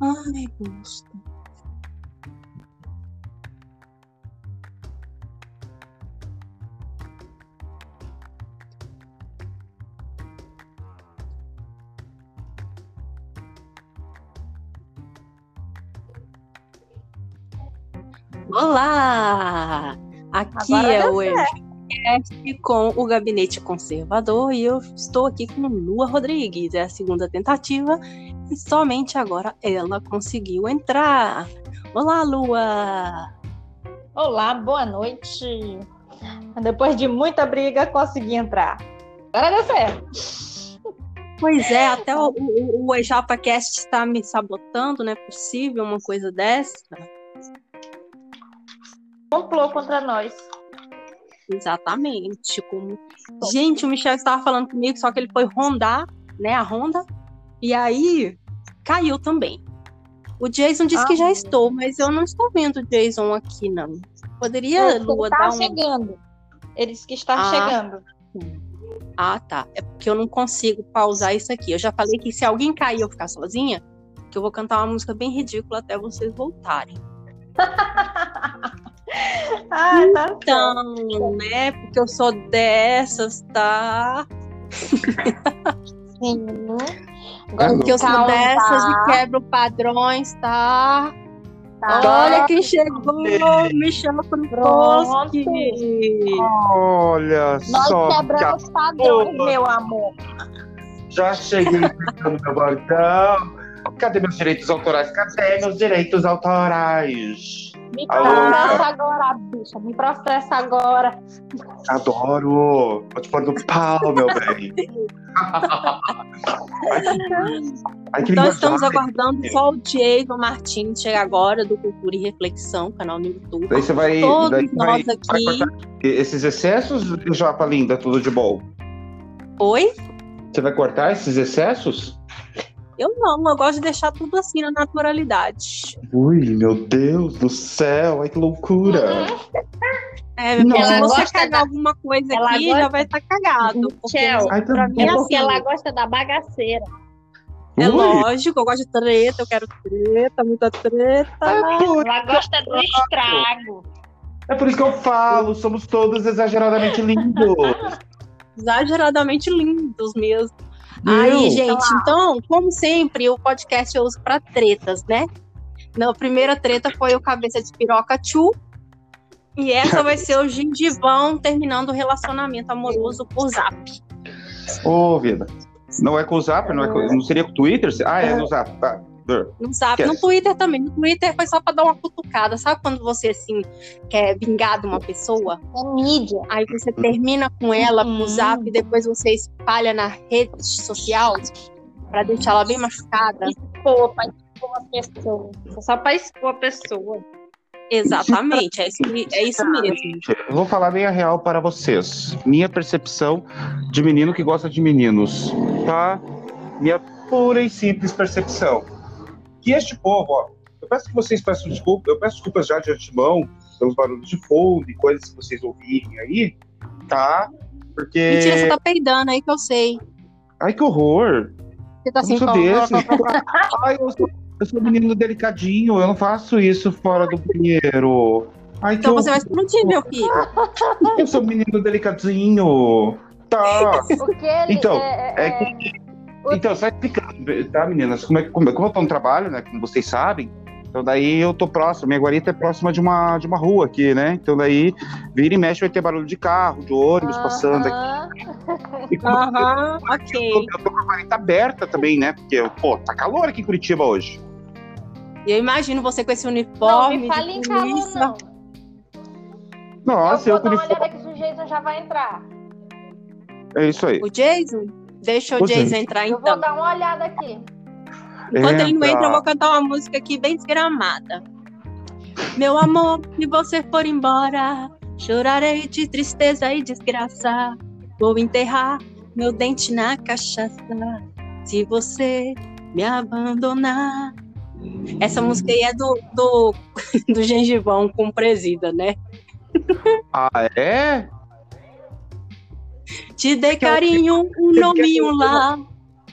Ai, gosto. Olá! Aqui Agora é o podcast com o Gabinete Conservador e eu estou aqui com Lua Rodrigues. É a segunda tentativa e somente agora ela conseguiu entrar. Olá, Lua! Olá, boa noite. Depois de muita briga, consegui entrar. Agora deu certo. Pois é, até o, o, o EjapaCast está me sabotando, não é possível uma coisa dessa? Complô contra nós. Exatamente. Como... Gente, o Michel estava falando comigo, só que ele foi rondar, né, a ronda, e aí caiu também. O Jason disse Ah, que já meu estou, mas eu não estou vendo o Jason aqui, não. Poderia, Lua, está dar um... chegando. Ele disse que está Ah. chegando. Ah, tá. É porque eu não consigo pausar isso aqui. Eu já falei que se alguém cair e eu ficar sozinha, que eu vou cantar uma música bem ridícula até vocês voltarem. Ah, tá certo. Então, né? Porque eu sou dessas, tá? Sim. Porque eu sou Calma, dessas tá? e quebro padrões, tá? Tá. Olha quem chegou, me chama pro bosque. Olha Nós só, que quebramos padrões, Opa. meu amor. já cheguei no meu bordão. Cadê meus direitos autorais? Cadê meus direitos autorais? Me processa agora, bicha. Me processa agora. Adoro! Vou te pôr no pau, meu bem. Ai, que, ai, que Então linguajar. estamos aguardando só o Diego Martins chegar agora do Cultura e Reflexão, canal no YouTube. Daí você vai. Todos daí vai, nós vai aqui. cortar esses excessos, Japa linda, tudo de bom. Oi? Você vai cortar esses excessos? Eu não, eu gosto de deixar tudo assim na naturalidade. Ui, meu Deus do céu, ai que loucura! É, porque Não. se Ela você gosta cagar da- alguma coisa ela aqui, gosta- já vai estar cagado. Porque Ai, pra mim tá é É porque assim. ela gosta da bagaceira. É Ui, lógico, eu gosto de treta, eu quero treta, muita treta. é por- Ela gosta do estrago. É por isso que eu falo, somos todos exageradamente lindos. exageradamente lindos mesmo. Aí, gente, então, como sempre, o podcast eu uso para tretas, né? Na primeira treta foi o Cabeça de Piroca Chu. E essa vai ser o gengivão terminando o relacionamento amoroso por zap. Ô, vida. Não é com o Zap, não, é com, não seria com o Twitter? Ah, é no Zap. Tá. No zap, no Twitter também. No Twitter foi só para dar uma cutucada. Sabe quando você, assim, quer vingar de uma pessoa? É mídia. Aí você termina com ela Uhum. por zap e depois você espalha na rede social para deixar ela bem machucada. Expor, pra expor a pessoa. Só pra expor a pessoa. Exatamente, é isso, é isso mesmo. Eu vou falar bem a real para vocês. Minha percepção de menino que gosta de meninos, tá? Minha pura e simples percepção. Que este povo, ó, eu peço que vocês peçam desculpa, eu peço desculpas já de antemão pelos barulhos de fundo e coisas que vocês ouvirem aí, tá? Porque. Mentira, você tá peidando aí que eu sei. Ai, que horror! Você tá Eu sou desse. Ai, eu sou, eu sou um menino delicadinho, eu não faço isso fora do banheiro. Ai, que então você vai horror. explodir, meu filho. Eu sou um menino delicadinho. Tá. Porque ele Então, é, é é- Então, só explicando, tá, meninas? Como, é, que- como, como eu tô no trabalho, né? Como vocês sabem, então daí eu tô próximo, minha guarita é próxima de uma, de uma rua aqui, né? Então daí, vira e mexe, vai ter barulho de carro, de ônibus passando aqui. Aham. Como eu- Aham, eu, ok. eu tô com a guarita aberta também, né? Porque, pô, tá calor aqui em Curitiba hoje. E eu imagino você com esse Não, uniforme. me fale de em calor, não. Nossa, eu eu, com dar uma olhada que o Jason já vai entrar. É isso aí. O Jason? Deixa o Jason Jason. entrar Eu então. vou dar uma olhada aqui. Enquanto ele não Entra. entra, eu vou cantar uma música aqui bem desgramada. Meu amor, se você for embora, chorarei de tristeza e desgraça. Vou enterrar meu dente na cachaça. Se você me abandonar. Essa música aí é do, do, do gengivão com presida, né? Ah, é? Te dei carinho, um nominho lá.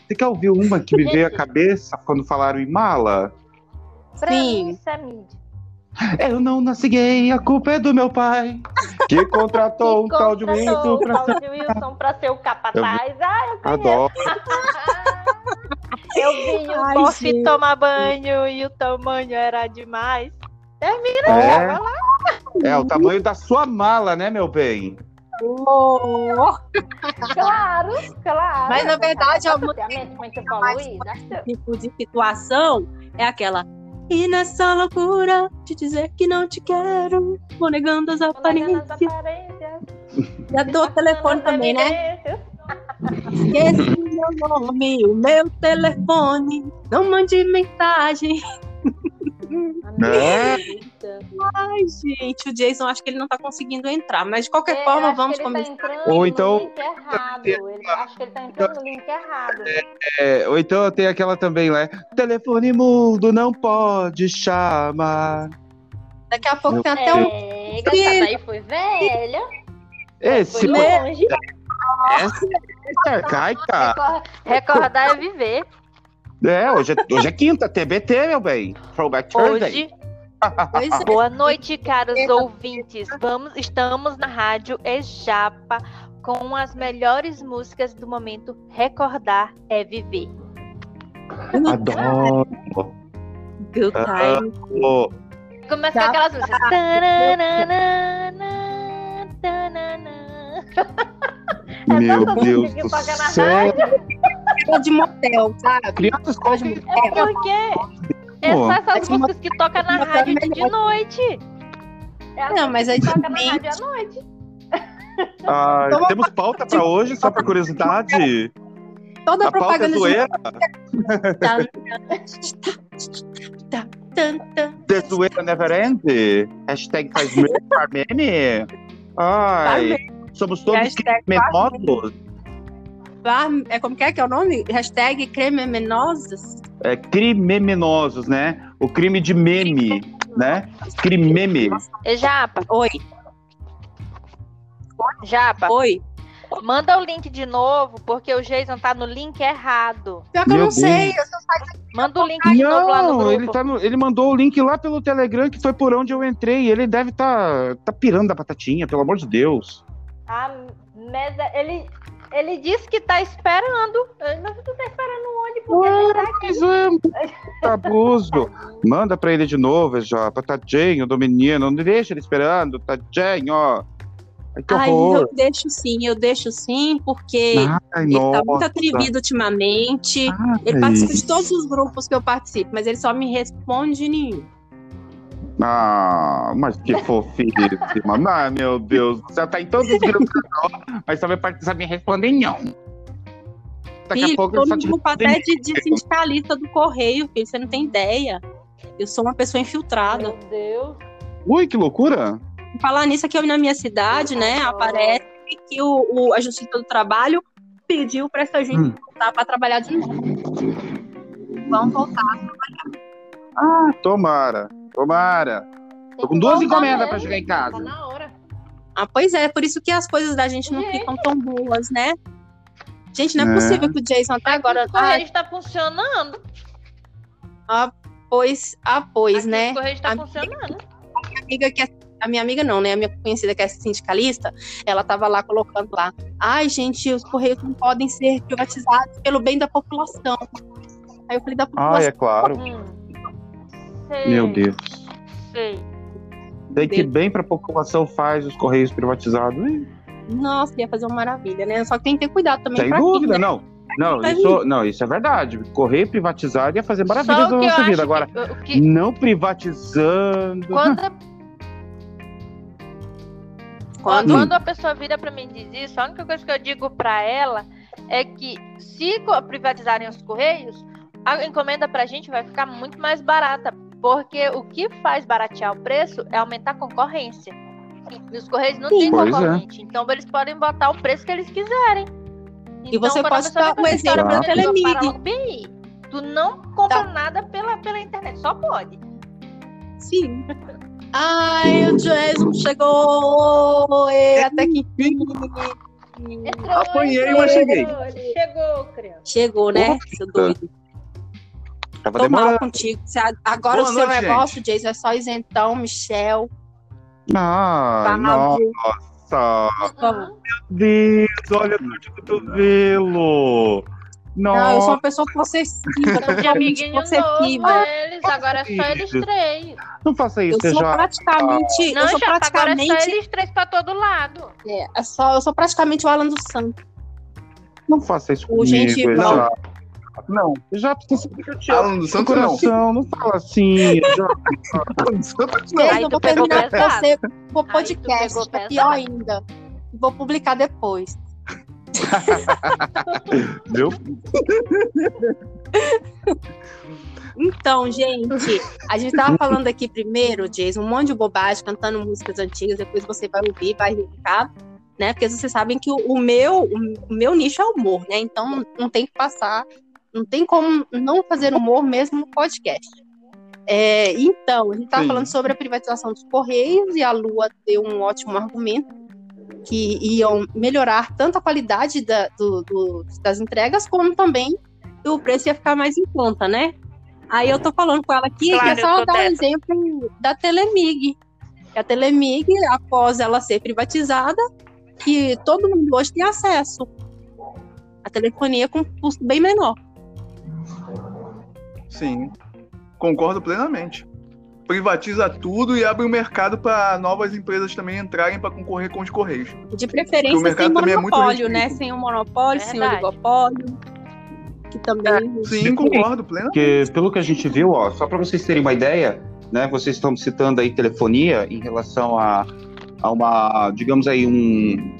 Você quer ouvir uma que me veio à cabeça quando falaram em mala? Pra Sim. é. Eu não nasci gay, a culpa é do meu pai. Que contratou um Que tal de contratou Wilson o pra tal de Wilson pra ser o capataz. Ah, eu conheço. Adoro. Eu vi o Boff tomar banho e o tamanho era demais. Termina, É. vai lá. É o tamanho da sua mala, né, meu bem? Oh, Claro, claro. Mas, na verdade, é Isa, acho que- tipo de situação é aquela. E nessa loucura de dizer que não te quero, vou negando as aparências. Já dou o telefone também, né? Esqueci meu nome, o meu telefone. Não mande mensagem. É. Ai, gente, o Jason acho que ele não tá conseguindo entrar. Mas de qualquer É, forma, vamos ele começar. Tá entrando Ou no então- link errado. Ele, acho que ele tá entrando no link errado. É, ou então tem aquela também, né? Telefone mudo não pode chamar. Daqui a pouco tem até um. É, essa daí foi velha. Esse Foi Né? longe. essa é arcaica. Recor- Recordar é viver. É, hoje é, hoje é quinta, TBT, meu bem. Throwback Thursday. Hoje, Pois é. boa noite, caros ouvintes. Vamos, estamos na rádio Ejapa com as melhores músicas do momento. Recordar é viver. Adoro. Good time. Ô, Começa Tá. com aquelas músicas. É Meu Deus música que do céu. Coisa de motel, sabe? Crianças Coisa de É motel. porque é Pô. só essas Essa músicas que tocam na rádio de, de noite. É as Não, mas músicas que tocam na rádio à noite. Ah, temos pauta pra hoje, só por curiosidade. Toda A pauta é propaganda. The zoeira never end. Hashtag faz meme, faz meme. Ai, somos todos Hashtag criminosos. Bar- É como que é que é o nome? Hashtag cremenosas. É, crimemenosos, né? O crime de meme, né? Crimeme. E Japa, Oi, Japa, oi. manda o link de novo, porque o Jason tá no link errado. Pior que eu não sei. Eu só Manda o link de novo lá no Não, grupo. ele, tá no- ele mandou o link lá pelo Telegram, que foi por onde eu entrei. Ele deve tá, tá pirando da batatinha, pelo amor de Deus. Ah, mas ele, ele disse que tá esperando. Mas tu tá esperando onde? Porque ele não tá aqui. É abuso. Manda pra ele de novo, Japa. Tadinho do menino. Não deixa ele esperando. Tadinho, ó. Ai, que Ai, horror. eu deixo sim, eu deixo sim, porque Ai, ele tá muito nossa. atrevido ultimamente. Ai. Ele participa de todos os grupos que eu participo, mas ele só me responde em nenhum. Ah, mas que fofíssima. Ai, meu Deus. Você tá em todos os grupos, mas só vai participar me responder não. Daqui Filho, a pouco tô só no te grupo até de, de sindicalista do Correio, filho, você não tem ideia. Eu sou uma pessoa infiltrada. Meu Deus. Ui, que loucura. Falar nisso aqui na minha cidade, né? Aparece que o, o- a Justiça do Trabalho pediu para essa gente Hum. voltar para trabalhar de novo. Vamos voltar. Ah, tomara. Tomara. Tô com duas encomendas pra chegar em Tá casa. na hora. Ah, pois é, por isso que as coisas da gente não ficam tão boas, né? Gente, não é, É. possível que o Jason até agora. Correios tá funcionando. Ah, pois, ah, pois, Aqui né? Os Correios tá A- funcionando. minha amiga que é, a minha amiga não, né? A minha conhecida que é sindicalista, ela tava lá colocando lá. Ai, gente, os correios não podem ser privatizados pelo bem da população. Aí eu falei da Ai, população. é claro. Hum. Sei, Meu Deus. Sei. Daí que bem pra população faz os correios privatizados. Ih, Nossa, ia fazer uma maravilha, né? Só que tem que ter cuidado também Sem dúvida, quem, né? não. Não isso, não, isso é verdade. Correio privatizado ia fazer maravilhas Só da nossa vida. Agora, que, que- não privatizando. quando, a- Quando? quando a pessoa vira pra mim e diz isso, a única coisa que eu digo pra ela é que se privatizarem os correios, a encomenda pra gente vai ficar muito mais barata. Porque o que faz baratear o preço é aumentar a concorrência. E os correios não têm é. concorrente. Então eles podem botar o preço que eles quiserem. E você quando a pode dar essa história exemplo mim, eu Telemig. falo logo, "Bem, Tu não compra Tá. nada pela, pela internet, só pode. Sim. Ai, o Jason chegou! Ê, até que enfim. Apanhei, mas cheguei. Chegou, criança. Chegou, né? Seu doido. Tava Tô mal demorando. contigo. Você- Agora Boa o seu noite, negócio, Jason, é só isentão, Michel. Ah, nossa. Vamos. Deus, olha a dor de cotovelo. Não, eu sou uma pessoa possessiva, De totalmente amiguinho novo, eles. Agora é só eles três. Não faça isso, Eu sou já. praticamente, Não, eu sou já, agora é só praticamente, eles três pra todo lado. é, é só, eu sou praticamente o Alan dos Santos. Não faça isso O comigo. gengival. Não, eu já preciso que eu te amo. Alan do No Santos não. coração, não fala assim. Alan do Santos Aí eu vou terminar com você vou podcast, é pesado. pior ainda. Vou publicar depois. Viu? Então, gente, a gente tava falando aqui primeiro, Jason, um monte de bobagem, cantando músicas antigas, depois você vai ouvir, vai ficar, né? Porque vocês sabem que o, o meu, o meu nicho é humor, né? Então não tem que passar, não tem como não fazer humor mesmo no podcast. É, então, a gente Sim. falando sobre a privatização dos Correios e a Lua deu um ótimo argumento que iam melhorar tanto a qualidade da- do- do- das entregas, como também o preço ia ficar mais em conta, né? Aí eu tô falando com ela aqui Claro, que é só dar um exemplo da Telemig. A Telemig, após ela ser privatizada, que todo mundo hoje tem acesso. A telefonia com custo bem menor. Sim, concordo plenamente. Privatiza tudo e abre o mercado para novas empresas também entrarem para concorrer com os Correios. De Porque preferência o mercado sem também é muito monopólio, restrito. né? Sem o monopólio, sem o oligopólio. Que também. Sim, concordo plenamente. Porque pelo que a gente viu, ó, só para vocês terem uma ideia, né? Vocês estão citando aí telefonia em relação a, a uma, digamos aí, um.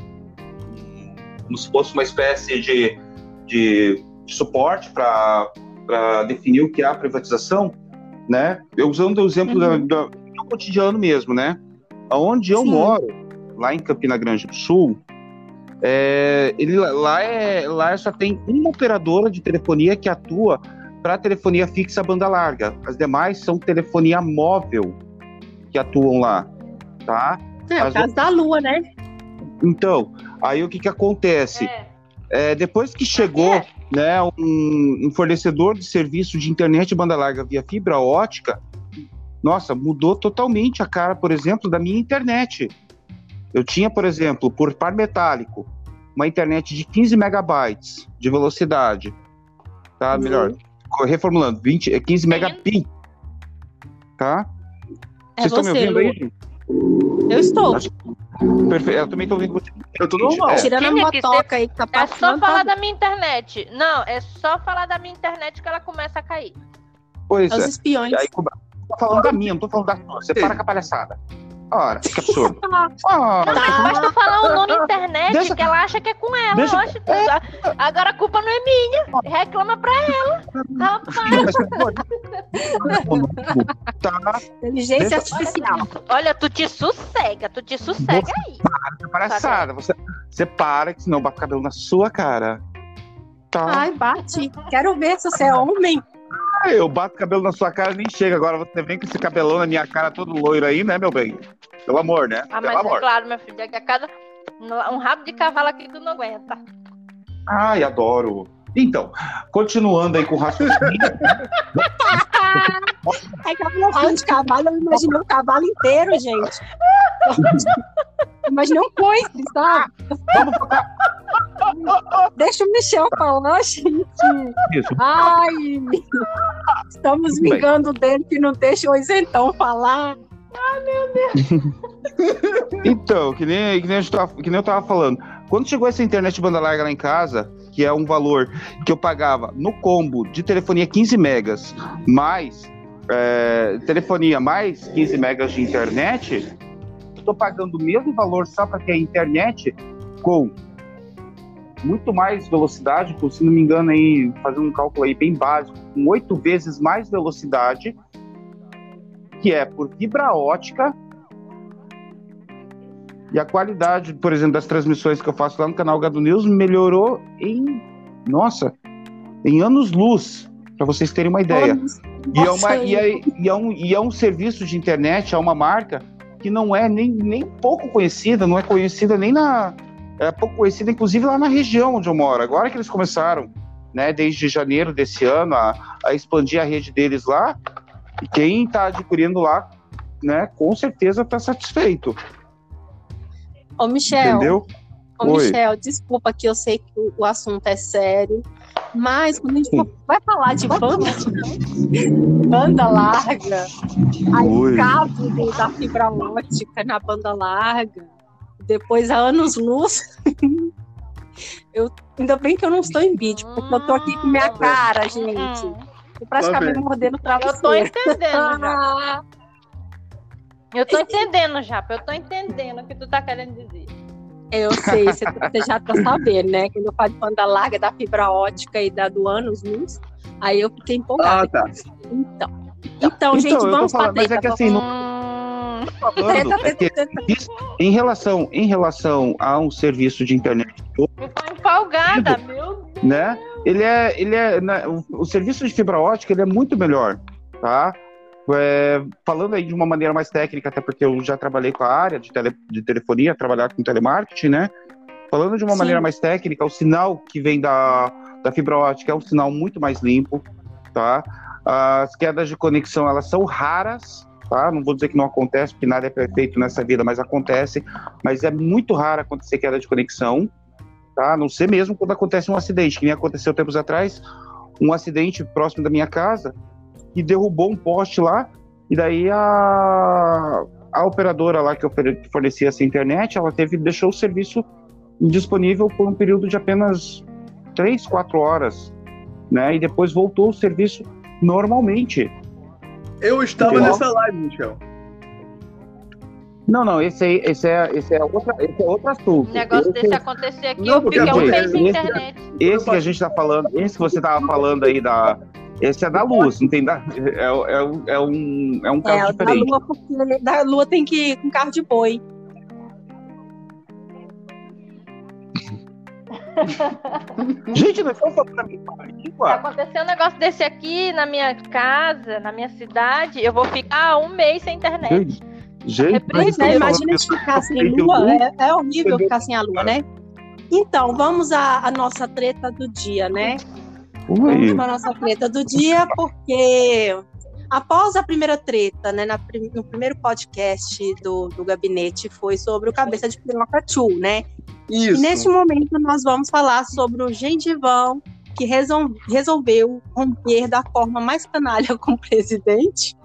Como se fosse uma espécie de, de, de suporte para definir o que é a privatização, né? Eu usando o exemplo Uhum. da- da- do cotidiano mesmo, né? Onde eu Sim. moro, lá em Campina Grande do Sul, é, ele, lá, é, lá só tem uma operadora de telefonia que atua para telefonia fixa banda larga. As demais são telefonia móvel que atuam lá, tá? É, o As caso da Lua, né? Então, aí o que que acontece? É. É, depois que chegou É. né, um, um fornecedor de serviço de internet banda larga via fibra ótica, nossa, mudou totalmente a cara, por exemplo, da minha internet. Eu tinha, por exemplo, por par metálico, uma internet de 15 megabytes de velocidade, tá? Uhum. Melhor, reformulando, 20, é 15 megabits, tá? É Vocês estão me você, ouvindo aí? Eu estou. Acho- Perfeito, eu também estou ouvindo você. Eu tô normal. É. Tirando a motoca aí que tá É só passando. falar tá- da minha internet. Não, é só falar da minha internet que ela começa a cair. Pois É os é. espiões. Aí, tô falando da minha, não tô falando da sua. Você para com a palhaçada. Ora, que absurdo. Ora, Não, mas tu falar o nome internet Deixa- que ela acha que é com ela. Deixa- Oxe, tu- Agora a culpa não é minha. Reclama pra ela. Rapaz, tá, Inteligência Deixa- artificial. olha, tu te sossega, tu te sossega aí. palhaçada. Você, você para, que senão bate o cabelo na sua cara. Tá. Ai, bate. Quero ver se você é homem. Eu bato o cabelo na sua cara nem chega. Agora você vem com esse cabelão na minha cara todo loiro aí, né, meu bem? Pelo amor, né? Ah, Pelo mas é amor. claro, meu filho, é que a cada. Um rabo de cavalo aqui tu não aguenta. Ai, adoro. Então, continuando aí com o raciocínio. Aí que eu falando de cavalo, eu imaginei um cavalo inteiro, gente. Imaginei um coice, sabe? Vamos focar Deixa o Michel falar, gente. nisso. Ai, estamos vingando dele que não deixa o isentão falar. Então, que nem, que, nem tava, que nem eu tava falando. Quando chegou essa internet banda larga lá em casa, que é um valor que eu pagava no combo de telefonia 15 megas, mais é, telefonia mais 15 megas de internet, tô pagando o mesmo valor só para ter a internet com muito mais velocidade, por se não me engano aí, fazendo um cálculo aí bem básico, com oito vezes mais velocidade, que é por fibra ótica e a qualidade, por exemplo, das transmissões que eu faço lá no canal Gado News melhorou em, nossa, em anos-luz, para vocês terem uma ideia. E é, uma, e, é, e, é um, e é um serviço de internet, é uma marca que não é nem, nem pouco conhecida, não é conhecida nem na, é pouco conhecida, inclusive lá na região onde eu moro. Agora que eles começaram, né, desde janeiro desse ano, a, a expandir a rede deles lá, e quem está adquirindo lá, né, com certeza está satisfeito. Ô, Michel. Entendeu? Ô, Oi. Michel, desculpa que eu sei que o, assunto é sério, mas quando a gente for- vai falar de banda, banda larga, aí o cabo da fibra ótica na banda larga, depois a anos luz. Eu, ainda bem que eu não estou em vídeo, porque eu tô aqui com minha cara, gente. Hum, Eu praticamente mordendo o eu tô travesseiro. entendendo já. Eu tô entendendo já, eu tô entendendo o que tu tá querendo dizer. eu sei, você, você já tá sabendo, né? Quando eu falo de banda larga, da fibra ótica e da do anos luz, aí eu fiquei empolgada. Ah, tá. Então, então, gente, eu tô vamos pra falando, mas é que assim, não Hum, falando, é que em relação, em relação a um serviço de internet, eu tô empolgada, meu Deus. né? Ele é, ele é, né, o, o serviço de fibra ótica ele é muito melhor, tá? É, falando aí de uma maneira mais técnica, até porque eu já trabalhei com a área de, tele, de telefonia, trabalhar com telemarketing, né? Falando de uma Sim. maneira mais técnica, o sinal que vem da, da fibra ótica é um sinal muito mais limpo, tá? As quedas de conexão, elas são raras, tá? Não vou dizer que não acontece, porque nada é perfeito nessa vida, mas acontece. Mas é muito raro acontecer queda de conexão, tá? A não ser mesmo quando acontece um acidente, que nem aconteceu tempos atrás, um acidente próximo da minha casa, que derrubou um poste lá, e daí a, a operadora lá que fornecia essa internet, ela teve deixou o serviço disponível por um período de apenas três, quatro horas, né? E depois voltou o serviço normalmente. Eu estava Entendeu? nessa live, Michel. Não, não, esse aí, esse é, esse é, outra, esse é outro assunto. Um negócio esse, desse acontecer aqui, Não, eu porque fiquei um mês sem esse- internet. esse que a gente tá falando, esse que você tava falando aí da. Esse é da luz, não tem da, é, é, um- é um, é um caso É, o da diferente. lua, porque da lua tem que ir com carro de boi. Gente, não estão falando da minha Se língua? acontecer um negócio desse aqui na minha casa, na minha cidade, eu vou ficar um mês sem internet. Gente, É é, estão imagina ficar sem lua. É, é horrível ficar sem a lua, né? Então, vamos à, à nossa treta do dia, né? Vamos Oi. para a nossa treta do dia, porque após a primeira treta, né, na no primeiro podcast do, do gabinete, foi sobre o cabeça de piroca Chu, né? Isso. E neste momento nós vamos falar sobre o gengivão que resol- resolveu romper da forma mais canalha com o presidente,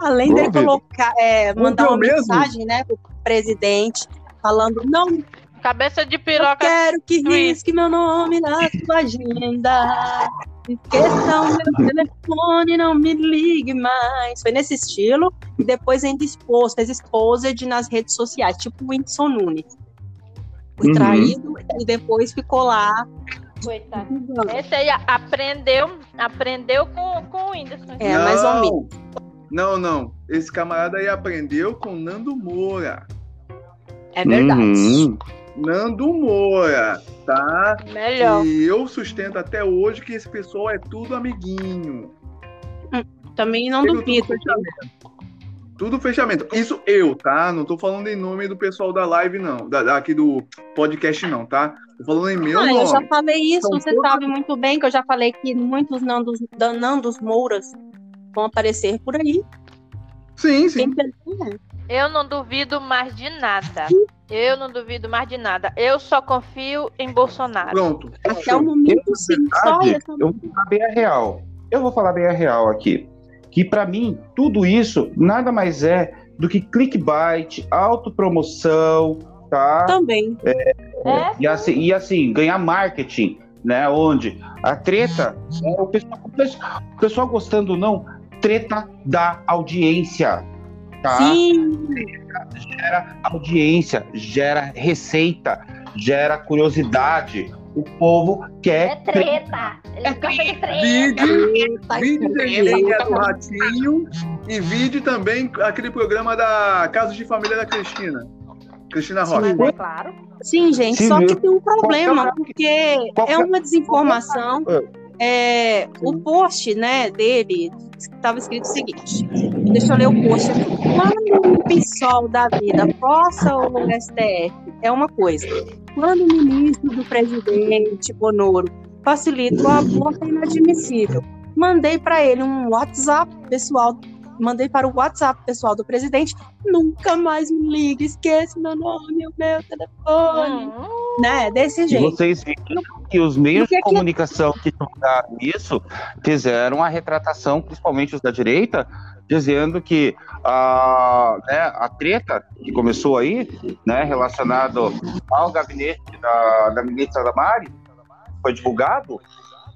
além de colocar, é, mandar uma mesmo? mensagem, né, pro presidente falando não Cabeça de eu piroca. quero que risque meu nome na sua agenda. Esqueça o meu telefone, não me ligue mais. Foi nesse estilo. E depois ainda expôs, fez exposed nas redes sociais, tipo o Whindersson Nunes. Foi Uhum. traído e depois ficou lá. Coitado. Esse aí aprendeu, aprendeu com, com o Whindersson. É, mais ou menos. Não, não. Esse camarada aí aprendeu com Nando Moura. É verdade. Uhum. Nando Moura, tá? Melhor. E eu sustento até hoje que esse pessoal é tudo amiguinho. Também não Tudo, duvido. tudo fechamento. Tudo fechamento. Isso eu, tá? Não tô falando em nome do pessoal da live, não. Da, daqui do podcast, não, tá? Tô falando em meu Ah, eu já nome. falei isso, São você todos- sabe muito bem que eu já falei que muitos Nandos, Nandos Mouras vão aparecer por aí. Sim, sim. Quem pensa, Eu não duvido mais de nada. Eu não duvido mais de nada. Eu só confio em Bolsonaro. Pronto. Até o momento, sim. Só verdade, essa eu vou falar bem a real. Eu vou falar bem a real aqui. Que pra mim, tudo isso nada mais é do que clickbait, autopromoção, tá? também. É? E assim, e assim, ganhar marketing, né? Onde a treta, o, pessoal, o pessoal- o pessoal gostando ou não, treta da audiência, tá? Sim, Gera audiência, gera receita, gera curiosidade. O povo quer treta. Ele de treta. Vídeo, vídeo desenha do Ratinho e vídeo também aquele programa da Casos de Família da Cristina. Cristina Rocha. Mas é claro. Sim, gente, Sim, só que tem um problema, Qualquer- porque qualquer- é uma desinformação. É, o post né, dele estava escrito o seguinte: deixa eu ler o post aqui. Quando o PSOL da vida possa o STF, é uma coisa. quando o ministro do presidente Bonoro facilita o aborto é inadmissível. Mandei para ele um WhatsApp pessoal, mandei para o WhatsApp pessoal do presidente, nunca mais me ligue, esqueça meu nome, o meu telefone, Hum. né? Desse E jeito. vocês viram que os meios Porque de aqui- comunicação que divulgaram isso fizeram a retratação, principalmente os da direita, dizendo que a, né, a treta que começou aí, né, relacionado ao gabinete da, da ministra Damari, foi divulgado,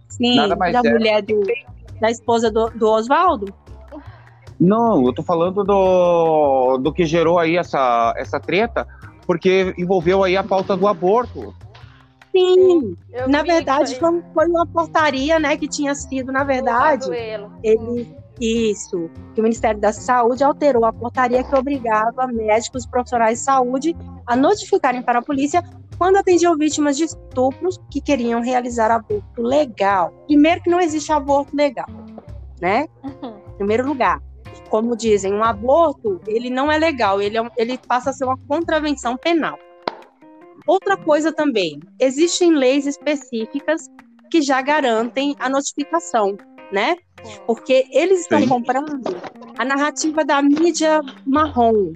Sim, Nada mais da é. mulher do, da esposa do, do Oswaldo. Não, eu tô falando do, do que gerou aí essa, essa treta, porque envolveu aí a pauta do aborto. Sim, Eu na verdade foi, foi uma portaria, né, que tinha sido, na verdade, ele isso, que o Ministério da Saúde alterou a portaria que obrigava médicos e profissionais de saúde a notificarem para a polícia quando atendiam vítimas de estupros que queriam realizar aborto legal. Primeiro que não existe aborto legal, né? Uhum. Em primeiro lugar, como dizem, um aborto, ele não é legal, ele, é ele passa a ser uma contravenção penal. Outra coisa também, existem leis específicas que já garantem a notificação, né? Porque eles estão Sim. comprando a narrativa da mídia marrom,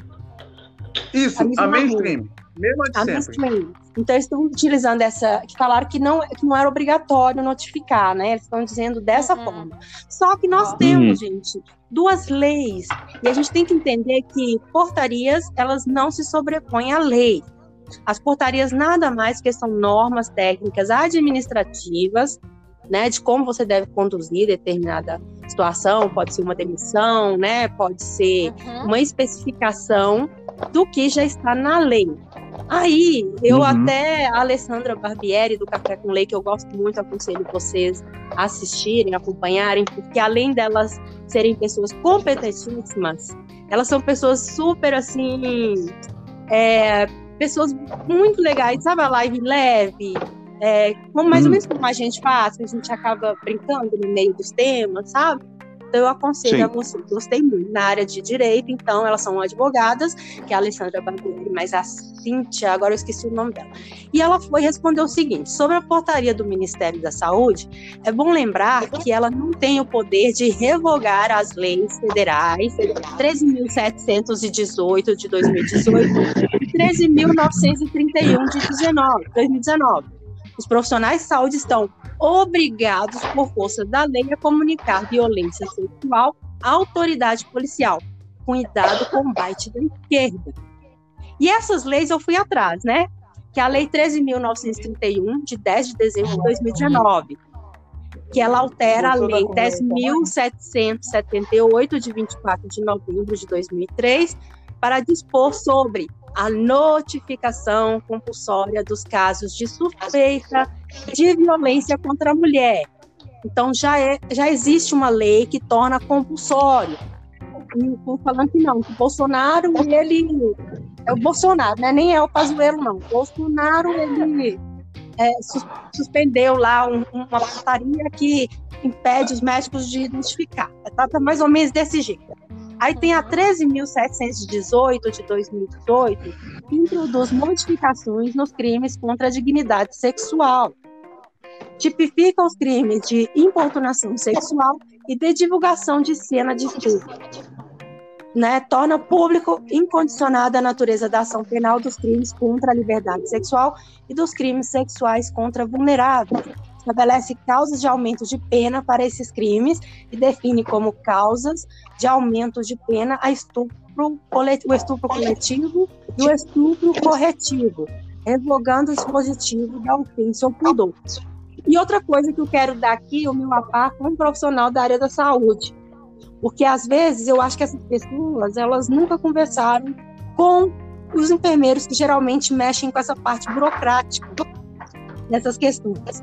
Isso, A a mainstream. Mesma de a sempre. mainstream. Então eles estão utilizando essa, que falaram que não, que não era obrigatório notificar, né? Eles estão dizendo dessa Uhum. forma. Só que nós Uhum. temos, gente, duas leis e a gente tem que entender que portarias elas não se sobrepõem à lei. As portarias nada mais que são normas técnicas administrativas, né, de como você deve conduzir determinada situação, pode ser uma demissão, né, pode ser Uhum. uma especificação do que já está na lei. Aí, eu Uhum. até, a Alessandra Barbieri, do Café com Lei, que eu gosto muito, aconselho vocês a assistirem, acompanharem, porque além delas serem pessoas competentíssimas, elas são pessoas super, assim, é, pessoas muito legais, sabe a live leve, é, como, mais ou Hum. menos como a gente faz, a gente acaba brincando no meio dos temas, sabe? Então eu aconselho Sim. a você, gostei muito. Na área de direito, então, elas são advogadas, que é a Alessandra Barbieri, mas a Cíntia, agora eu esqueci o nome dela. E ela foi responder o seguinte: sobre a portaria do Ministério da Saúde, é bom lembrar que ela não tem o poder de revogar as leis federais 13.718 de 2018 e 13.931 de 19, 2019. Os profissionais de saúde estão obrigados, por força da lei, a comunicar violência sexual à autoridade policial. Cuidado com o bite da esquerda. E essas leis eu fui atrás, né? Que é a Lei 13.931, de 10 de dezembro de 2019, que ela altera a Lei 10.778, de 24 de novembro de 2003, para dispor sobre a notificação compulsória dos casos de suspeita de violência contra a mulher. Então já, é, já existe uma lei que torna compulsório. E estou falando que não, que Bolsonaro, ele. É o Bolsonaro, né? nem é o Pazuello, não. O Bolsonaro, ele é, sus- suspendeu lá um- uma portaria que impede os médicos de identificar. Tá, tá mais ou menos desse jeito. Aí tem a 13.718 de 2018, que introduz modificações nos crimes contra a dignidade sexual. Tipifica os crimes de importunação sexual e de divulgação de cena de estupro. Né, torna público incondicionada a natureza da ação penal dos crimes contra a liberdade sexual e dos crimes sexuais contra vulneráveis. Estabelece causas de aumento de pena para esses crimes e define como causas de aumento de pena a estupro, o estupro coletivo e o estupro corretivo, revogando o dispositivo da ofensa ou pudor. E outra coisa que eu quero dar aqui, o meu apá como profissional da área da saúde. Porque às vezes eu acho que essas pessoas, elas nunca conversaram com os enfermeiros que geralmente mexem com essa parte burocrática dessas questões.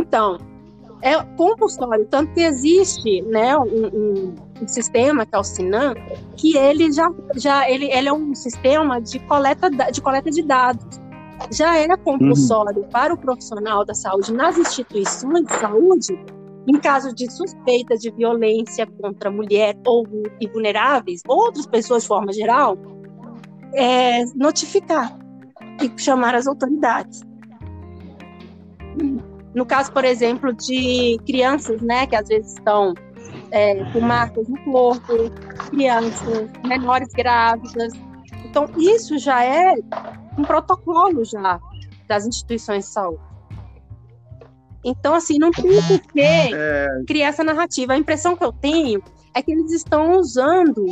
Então, é compulsório, tanto que existe né, um, um- um sistema que é o Sinan, que ele já, já ele, ele é um sistema de coleta, de coleta de dados. Já é compulsório para o profissional da saúde nas instituições de saúde, em caso de suspeita de violência contra mulher ou e vulneráveis, outras pessoas de forma geral, é, notificar. e chamar as autoridades. No caso, por exemplo, de crianças, né, que às vezes estão é, com marcas no corpo, crianças menores grávidas. Então, isso já é um protocolo já das instituições de saúde. Então, assim, não tem por que É, criar essa narrativa. A impressão que eu tenho é que eles estão usando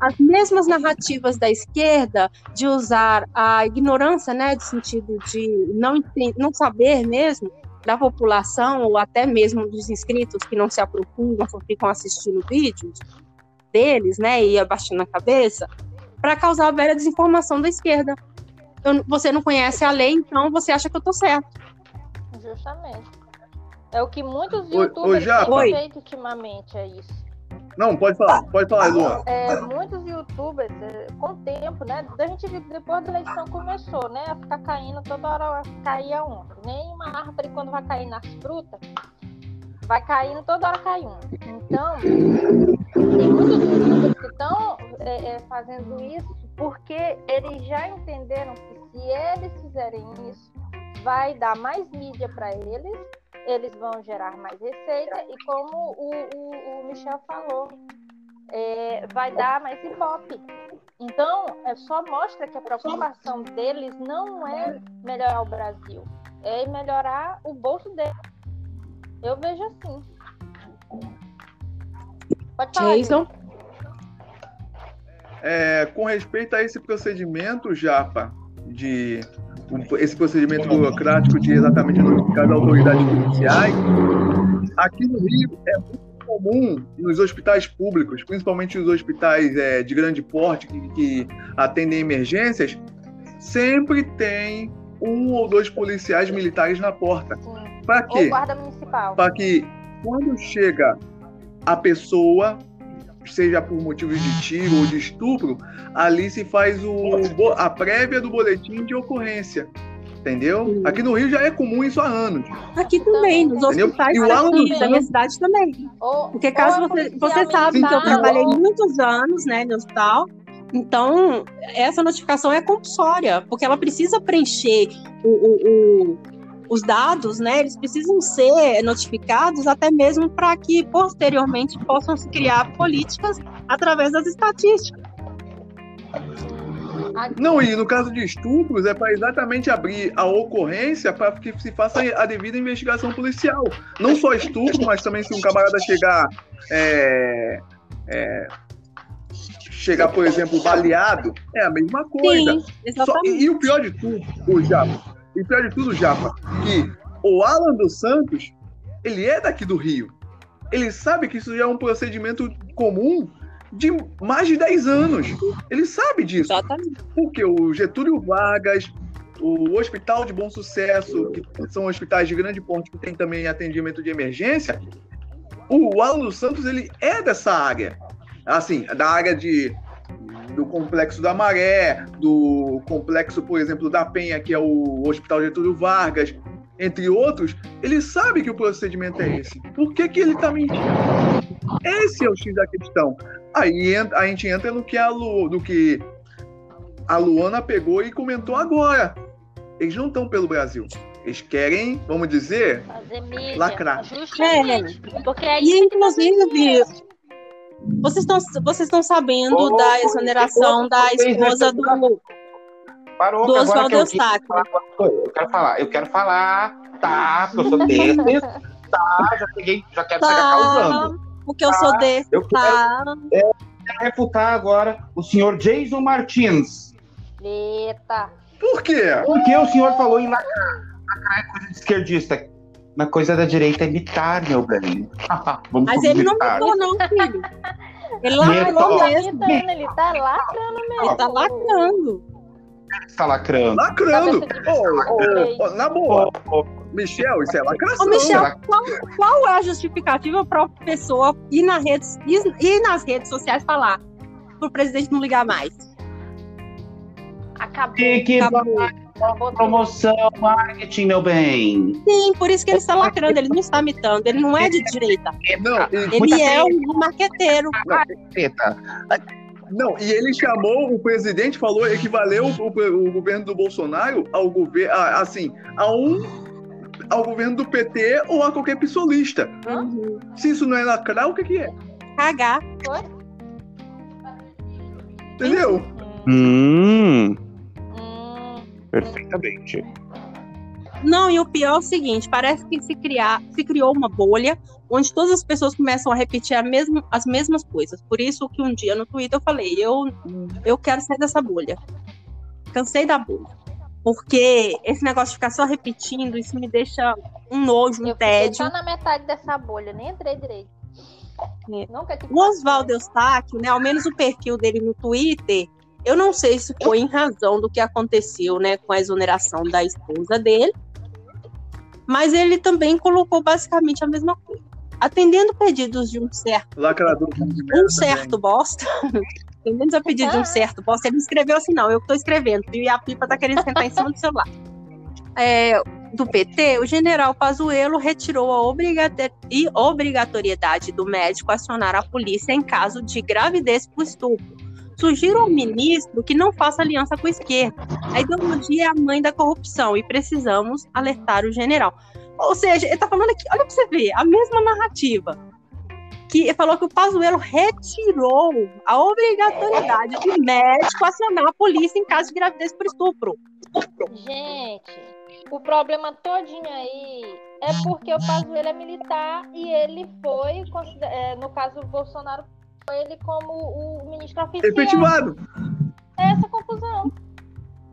as mesmas narrativas da esquerda de usar a ignorância, né, de sentido de não, não saber mesmo da população ou até mesmo dos inscritos que não se aprofundam, só ficam assistindo vídeos deles, né, e abaixando a cabeça, para causar a velha desinformação da esquerda. Eu- você não conhece a lei, então você acha que eu tô certo. Justamente. É o que muitos youtubers têm feito ultimamente, é isso. Não, pode falar, pode falar, Luan. É, muitos youtubers, é, com o tempo, né? A gente viu depois da eleição começou, né? A ficar caindo toda hora, caía um. Nem uma árvore quando vai cair nas frutas, vai caindo, toda hora cai um. Então, tem muitos youtubers que estão é, é, fazendo isso porque eles já entenderam que se eles fizerem isso, vai dar mais mídia para eles, eles vão gerar mais receita e como o, o- o Michel falou, é, vai dar mais ibope. Então, é só mostra que a preocupação deles não é melhorar o Brasil, é melhorar o bolso deles. Eu vejo assim. Pode falar. Jason? É, com respeito a esse procedimento, Japa, de esse procedimento burocrático de exatamente notificar as autoridades policiais, aqui no Rio é muito comum nos hospitais públicos, principalmente os hospitais é, de grande porte que, que atendem emergências, sempre tem um ou dois policiais militares na porta. Para quê? guarda municipal. para que quando chega a pessoa, seja por motivos de tiro ou de estupro, ali se faz o, a prévia do boletim de ocorrência. Entendeu? Sim. Aqui no Rio já é comum isso há anos. Aqui também, nos Entendeu? hospitais E da minha cidade também. Ou, Porque caso você, você sabe que eu trabalhei muitos anos, né, no hospital, então essa notificação é compulsória, porque ela precisa preencher o- o- o- os dados, né, eles precisam ser notificados até mesmo para que posteriormente possam se criar políticas através das estatísticas. Não, e no caso de estupros, é para exatamente abrir a ocorrência para que se faça a devida investigação policial. Não só estupro, mas também se um camarada chegar. é, é, chegar, por exemplo, baleado, é a mesma coisa. Sim, Só- e, e o pior de tudo, o Japa, e o pior de tudo, Japa, que o Alan dos Santos, ele é daqui do Rio. Ele sabe que isso já é um procedimento comum de mais de 10 anos. Ele sabe disso. Exatamente. Porque o Getúlio Vargas, o Hospital de Bom Sucesso, que são hospitais de grande porte que tem também atendimento de emergência, o Alan dos Santos ele é dessa área. Assim, da área de do complexo da Maré, do complexo, por exemplo, da Penha, que é o Hospital Getúlio Vargas, entre outros, ele sabe que o procedimento é esse. Por que, que ele está mentindo? Esse é o X da questão. Aí a gente entra no que a, Lu, no que a Luana pegou e comentou agora. Eles não estão pelo Brasil. Eles querem, vamos dizer, Fazer mídia. Lacrar. Justamente. Porque é E, tá inclusive, vocês estão vocês estão sabendo Ô, da exoneração da esposa do, Parou, do Oswaldo Eustáquio. eu quero falar, eu quero falar, tá? Porque eu sou desses, tá? Já, peguei, já quero chegar Tá, causando. porque eu sou desse, Eu quero tá? refutar agora o senhor Jason Martins. Eita. por quê? Porque o senhor falou em lacrar. Lacrar é coisa de esquerdista. Mas coisa da direita é imitar, meu bem. Vamos Mas ele não mudou, não, filho. Ele lacrou ó. mesmo. Ele, ele tá lacrando mesmo. Ele tá lacrando. Está lacrando. Lacrando. Vocês. ô, ô, na boa, ô, Michel, isso é lacração. Ô, Michel, será- qual, qual é a justificativa para a pessoa ir, na ir, ir nas redes sociais falar pro presidente não ligar mais? Acabou. Que, que Acabou. Promoção, marketing, meu bem. Sim, por isso que ele está lacrando, ele não está imitando, ele não é de direita. Não, Ele é um marqueteiro. Eita. Não, e ele chamou, o presidente falou, equivaleu o, o, o governo do Bolsonaro ao governo, assim, a um ao governo do PT ou a qualquer pissolista. Uhum. Se isso não é lacrar, o que, que é? Cagar. Entendeu? Hum, perfeitamente. Não, e o pior é o seguinte: parece que se, criar, se criou uma bolha onde todas as pessoas começam a repetir a mesma, as mesmas coisas. Por isso que um dia no Twitter eu falei: eu, eu quero sair dessa bolha. Cansei da bolha. Porque esse negócio de ficar só repetindo, isso me deixa um nojo, um eu tédio. só na metade dessa bolha, nem entrei direito. É. O Oswaldo Eustáquio, né, ao menos o perfil dele no Twitter, eu não sei se foi em razão do que aconteceu né, com a exoneração da esposa dele, mas ele também colocou basicamente a mesma coisa. Atendendo pedidos de um certo, Lacrador. um certo bosta, atendendo a pedido de um certo bosta, ele escreveu assim, não, eu tô escrevendo, e a pipa tá querendo sentar em cima do celular. É, do PT, o general Pazuello retirou a obrigatoriedade do médico acionar a polícia em caso de gravidez por estupro. Sugiro ao ministro que não faça aliança com a esquerda. A ideologia é a mãe da corrupção e precisamos alertar o general. Ou seja, ele tá falando aqui, olha pra você ver, a mesma narrativa. Que falou que o Pazuello retirou a obrigatoriedade do médico acionar a polícia em caso de gravidez por estupro. Gente, o problema todinho aí é porque o Pazuello é militar e ele foi, é, no caso o Bolsonaro, ele como o ministro oficial. Efetivado. É essa confusão.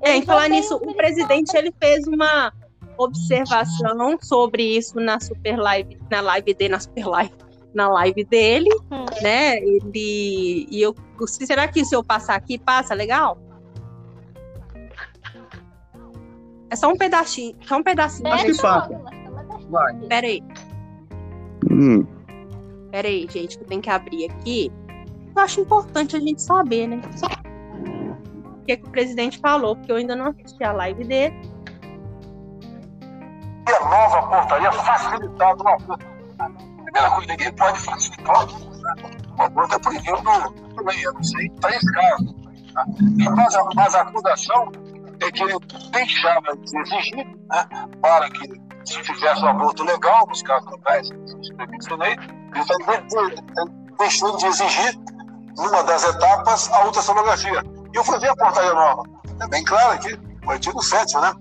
É, em falar nisso, o presidente ele fez uma observação sobre isso na super live, na live dele, na super live, na live dele, Hum. né? Ele e eu, será que se eu passar aqui passa legal? É só um pedacinho, só um pedacinho. Acho que passa. deixando Vai. aqui. Pera aí, Hum, pera aí, gente, que eu tenho que abrir aqui. Eu acho importante a gente saber, né? O que, que o presidente falou, porque eu ainda não assisti a live dele. E a nova portaria facilitada aborto. Primeira coisa, ninguém pode facilitar o aborto. O aborto é proibido por lei, eu não sei, três casos. tá? Mas, a, mas a acusação é que ele deixava de exigir né, para que se fizesse o aborto legal, nos casos se permite lei, ele está de- de- deixando de exigir, numa das etapas, a ultrassonografia. E eu fui ver a portaria nova. É bem claro aqui, o artigo 7, né?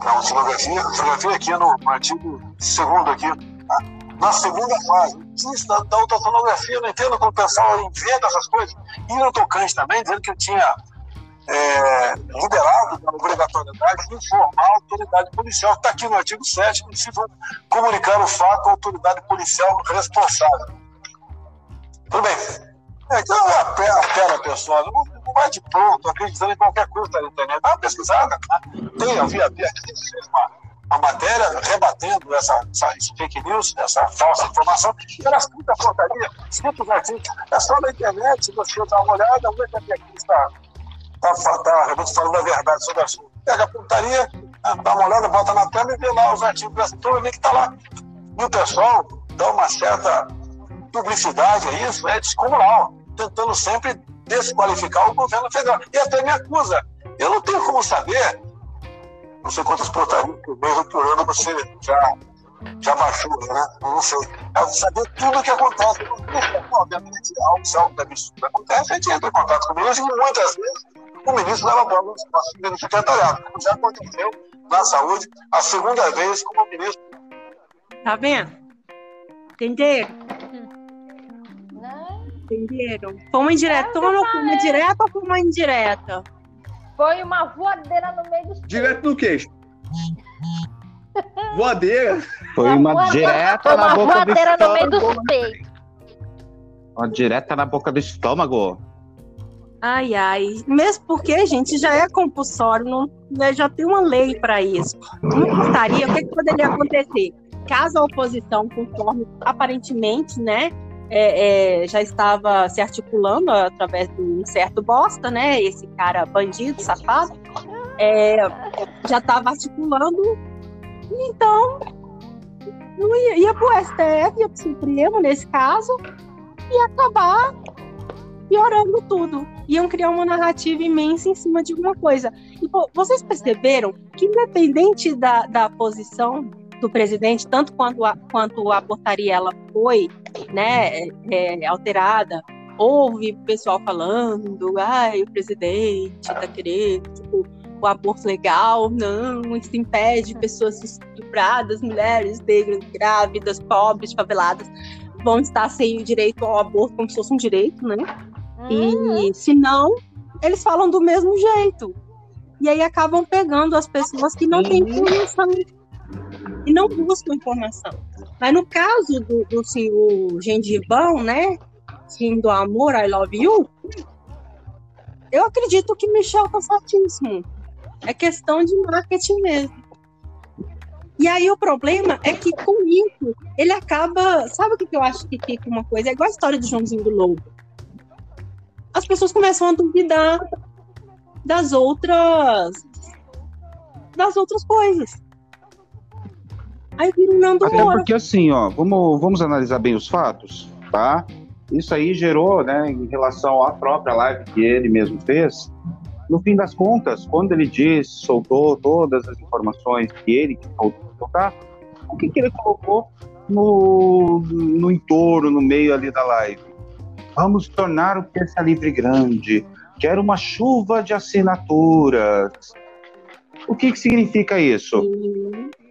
a ultrassonografia, a ultrassonografia aqui no, artigo 2 aqui, tá? na segunda fase, diz da, da ultrassonografia, não entendo como o pessoal inventa essas coisas, e no tocante também, dizendo que ele tinha é, liberado da obrigatoriedade de informar a autoridade policial, está aqui no artigo 7, que se comunicar o fato à autoridade policial responsável. Tudo bem. É, então é a pé, a pé da pessoa, não, não vai de pronto, acreditando em qualquer coisa na internet. Dá uma pesquisada, tá? Tem, eu vi a aqui, uma, uma matéria rebatendo essa, essa fake news, essa falsa informação, e ela escrita a portaria, escrita os artigos. É só na internet, se você dá uma olhada, vê que a Bia aqui está, está, está realmente falando a verdade sobre o assunto. Pega a portaria, ah, dá uma olhada, bota na tela e vê lá os artigos turma, vê que está lá. E o pessoal dá uma certa publicidade a isso, é descomunal, tentando sempre desqualificar o governo federal. E até me acusa. Eu não tenho como saber, não sei quantas portarias por mês por ano você já, já baixou, né? Eu não sei. É saber tudo o que acontece. Eu Obviamente, algo, se algo absurdo acontece, a gente entra em contato com o ministro e muitas vezes o ministro leva a bola no espaço do secretariado. Já aconteceu na saúde a segunda vez como ministro Tá vendo? Entenderam? Entenderam? Foi uma indireta, ou foi uma direta ou foi uma indireta? Foi uma voadeira no meio dos Direto no queixo. Voadeira. foi uma voadeira- direta Foi na uma boca do voadeira no meio estômago. dos peitos. Uma direta na boca do estômago. Ai, ai. Mesmo porque, a gente, já é compulsório, não, né, já tem uma lei para isso. Uma portaria, o que, que poderia acontecer? Caso a oposição, conforme aparentemente, né, é, é, já estava se articulando através de um certo bosta, né, esse cara bandido, safado, é, já estava articulando, então não ia, ia para o STF, ia para o Supremo, nesse caso, e acabar piorando tudo. Iam criar uma narrativa imensa em cima de alguma coisa. E, pô, vocês perceberam que, independente da, da posição do presidente, tanto quanto a, quanto a portaria ela foi né, é, alterada, houve pessoal falando, ai, o presidente tá querendo, tipo, o aborto legal, não, isso impede pessoas estupradas, mulheres negras, grávidas, pobres, faveladas, vão estar sem o direito ao aborto como se fosse um direito, né? Uhum. E se não, eles falam do mesmo jeito. E aí acabam pegando as pessoas que não têm informação e não buscam informação. Mas no caso do, do senhor Gengibão, né? Sim, do amor, I love you, eu acredito que Michel tá certíssimo. É questão de marketing mesmo. E aí o problema é que com isso ele acaba. Sabe o que eu acho que fica uma coisa? É igual a história do Joãozinho do Lobo. As pessoas começam a duvidar das outras. das outras coisas. Aí vira Nando Até porque assim, ó, vamos, vamos analisar bem os fatos, tá? Isso aí gerou, né, em relação à própria live que ele mesmo fez, no fim das contas, quando ele disse, soltou todas as informações que ele que soltar, o que, que ele colocou no, no entorno, no meio ali da live? Vamos tornar o Terça Livre grande. Quero uma chuva de assinaturas. O que, que significa isso?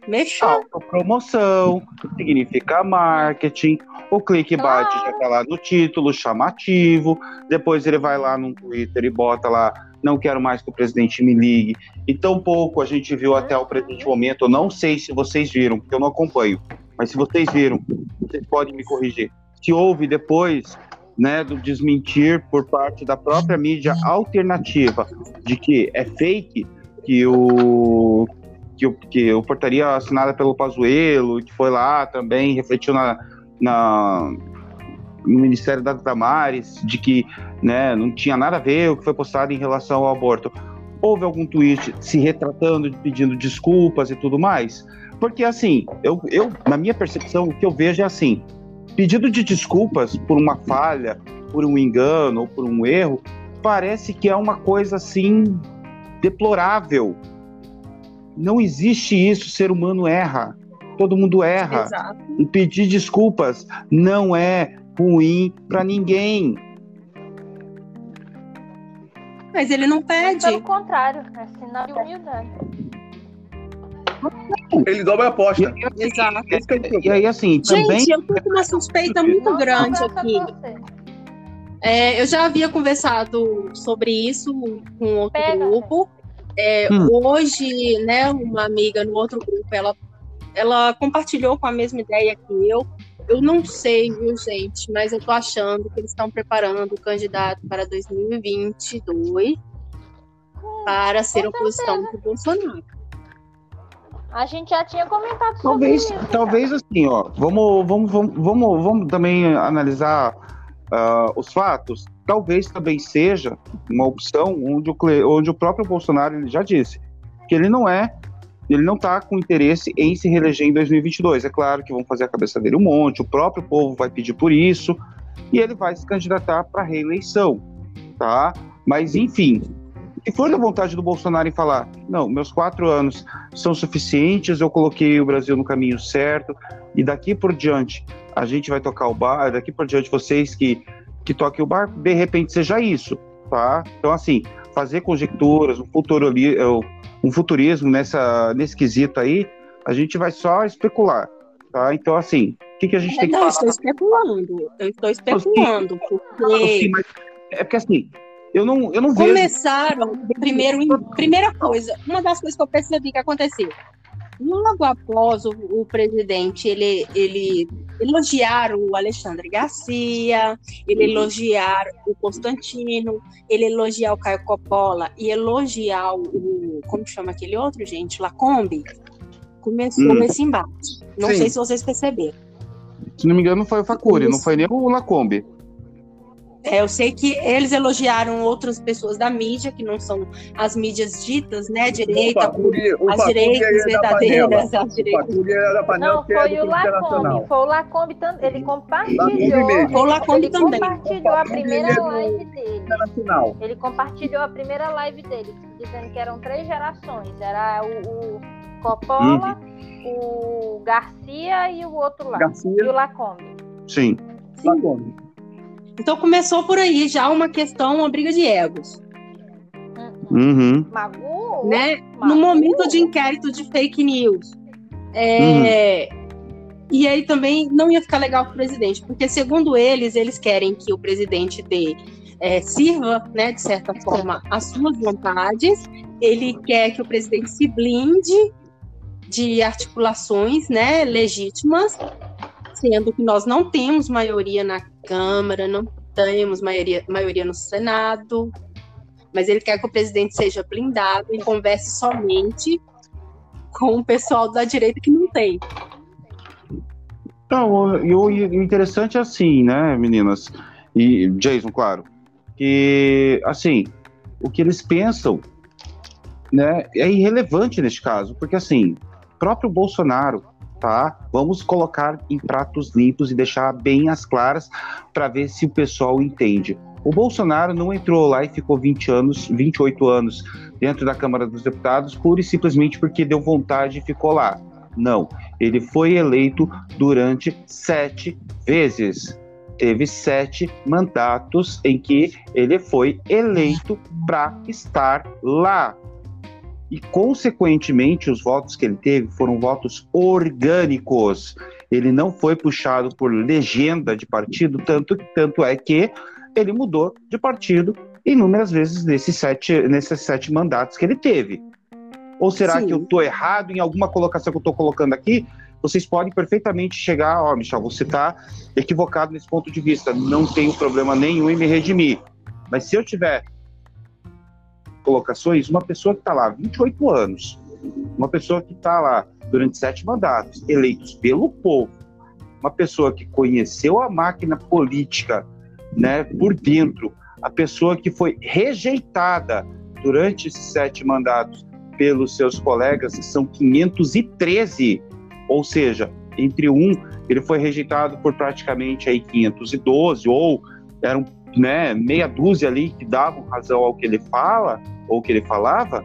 Mexeu. Autopromoção, significa marketing. O clickbait ah. já tá lá no título, chamativo. Depois ele vai lá no Twitter e bota lá não quero mais que o presidente me ligue. E tão pouco a gente viu até o presente momento. Eu não sei se vocês viram, porque eu não acompanho. Mas se vocês viram, vocês podem me corrigir. Se houve depois né, do desmentir por parte da própria mídia alternativa de que é fake, que o que que o portaria assinada pelo Pazuello, que foi lá também, refletiu na, na, no Ministério da Damares de que né, não tinha nada a ver o que foi postado em relação ao aborto. Houve algum tweet se retratando, pedindo desculpas e tudo mais? Porque, assim, eu, eu, na minha percepção, o que eu vejo é assim: pedido de desculpas por uma falha, por um engano ou por um erro, parece que é uma coisa assim deplorável. Não existe isso, ser humano erra. Todo mundo erra. Exato. E pedir desculpas não é ruim para ninguém. Mas ele não pede. Pelo contrário, é sinal de humildade. Ele dobra a aposta. Exato. E aí, assim, também... Gente, eu tô com uma suspeita muito grande aqui. É, eu já havia conversado sobre isso com outro Pega. grupo. É, hum. Hoje, né, uma amiga no outro grupo, ela, ela compartilhou com a mesma ideia que eu, eu não sei, viu, gente, mas eu tô achando que eles estão preparando o candidato para 2022 para ser oposição do Bolsonaro. A gente já tinha comentado sobre talvez, isso. Talvez assim, ó, vamos, vamos, vamos, vamos, vamos também analisar uh, os fatos. Talvez também seja uma opção onde o, onde o próprio Bolsonaro ele já disse que ele não é ele não está com interesse em se reeleger em 2022. É claro que vão fazer a cabeça dele um monte, o próprio povo vai pedir por isso, e ele vai se candidatar para reeleição, tá? Mas, enfim, se for da vontade do Bolsonaro em falar, não, meus quatro anos são suficientes, eu coloquei o Brasil no caminho certo, e daqui por diante a gente vai tocar o bar, daqui por diante vocês que, que toquem o barco, de repente seja isso, tá? Então, assim, fazer conjecturas, um futuro ali, um futurismo nessa, nesse quesito aí, a gente vai só especular. Tá? Então, assim, o que, que a gente é, tem que não, falar? Eu estou especulando. Eu estou especulando, porque. mas é porque assim, eu não, eu não Começaram, vejo... primeiro, primeira coisa, uma das coisas que eu percebi que aconteceu. Logo após o, o presidente ele, ele elogiar o Alexandre Garcia, ele elogiar o Constantino, ele elogiar o Caio Coppola e elogiar o. Como chama aquele outro, gente? Lacombe. Começou hum. esse embate. Não Sim. sei se vocês perceberam. Se não me engano, foi o Facuri, não foi nem o Lacombe. É, eu sei que eles elogiaram outras pessoas da mídia, que não são as mídias ditas, né? Direita, Facuri- o as Facuri direitas é da verdadeiras, as direitas. É da panela, Não, é foi o Lacombe. Foi o Lacombe, ele compartilhou. Foi o Lacombe também. compartilhou a primeira live dele. Nacional. Ele compartilhou a primeira live dele, dizendo que eram três gerações. Era o, o Coppola, o Garcia e o outro lá. E o Garcia, Lacombe. Sim. Lacombe. Então começou por aí já uma questão, uma briga de egos, Hum, hum. Uhum. Magu? né? Magu? No momento de inquérito de fake news. É, E aí também não ia ficar legal para o presidente, porque segundo eles, eles querem que o presidente dê é, sirva, né, de certa forma, as suas vontades. Ele quer que o presidente se blinde de articulações, né, legítimas, sendo que nós não temos maioria na Câmara, não temos maioria, maioria no Senado, mas ele quer que o presidente seja blindado e converse somente com o pessoal da direita que não tem. Não, e o e o interessante é assim, né, meninas? E Jason, claro. Que, assim, o que eles pensam né, é irrelevante neste caso, porque, assim, próprio Bolsonaro, tá? Vamos colocar em pratos limpos e deixar bem as claras para ver se o pessoal entende. O Bolsonaro não entrou lá e ficou 20 anos, 28 anos dentro da Câmara dos Deputados, pura e simplesmente porque deu vontade e ficou lá. Não, ele foi eleito durante sete vezes. Teve sete mandatos em que ele foi eleito para estar lá. E, consequentemente, os votos que ele teve foram votos orgânicos. Ele não foi puxado por legenda de partido, tanto, tanto é que ele mudou de partido inúmeras vezes nesses sete, nesses sete mandatos que ele teve. Ou será Sim. que eu estou errado em alguma colocação que eu estou colocando aqui? Vocês podem perfeitamente chegar, ó, Michel, você está equivocado nesse ponto de vista. Não tenho problema nenhum em me redimir. Mas se eu tiver colocações, uma pessoa que está lá há 28 anos, uma pessoa que está lá durante sete mandatos, eleitos pelo povo, uma pessoa que conheceu a máquina política né, por dentro, a pessoa que foi rejeitada durante esses sete mandatos pelos seus colegas, que são 513, ou seja, entre um, ele foi rejeitado por praticamente aí 512, ou eram né, meia dúzia ali que davam razão ao que ele fala, ou que ele falava.